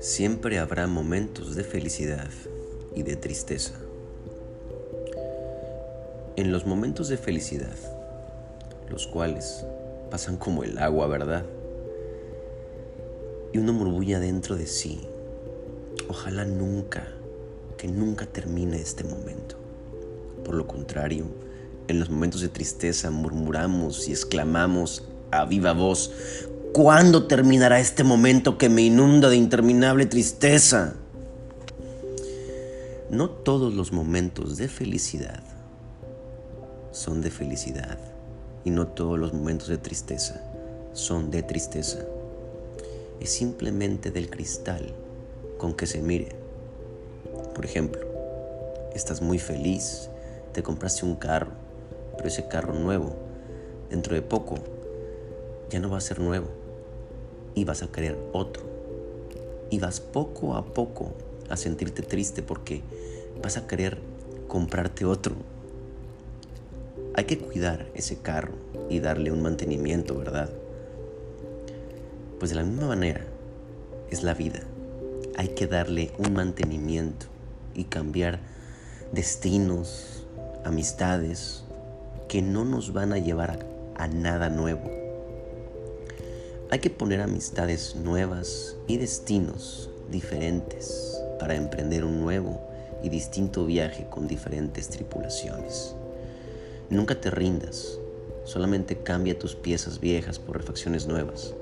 Siempre habrá momentos de felicidad y de tristeza. En los momentos de felicidad, los cuales pasan como el agua, ¿verdad? Y uno murmulla dentro de sí, ojalá nunca, que nunca termine este momento. Por lo contrario, en los momentos de tristeza murmuramos y exclamamos a viva voz, ¿Cuándo terminará este momento que me inunda de interminable tristeza? No todos los momentos de felicidad son de felicidad y no todos los momentos de tristeza son de tristeza. Es simplemente del cristal con que se mire. Por ejemplo, estás muy feliz, te compraste un carro, ese carro nuevo, dentro de poco, ya no va a ser nuevo y vas a querer otro. Y vas poco a poco a sentirte triste porque vas a querer comprarte otro. Hay que cuidar ese carro y darle un mantenimiento, ¿verdad? Pues de la misma manera es la vida. Hay que darle un mantenimiento y cambiar destinos, amistades que no nos van a llevar a, a nada nuevo hay que poner amistades nuevas y destinos diferentes para emprender un nuevo y distinto viaje con diferentes tripulaciones. Nunca te rindas, solamente cambia tus piezas viejas por refacciones nuevas.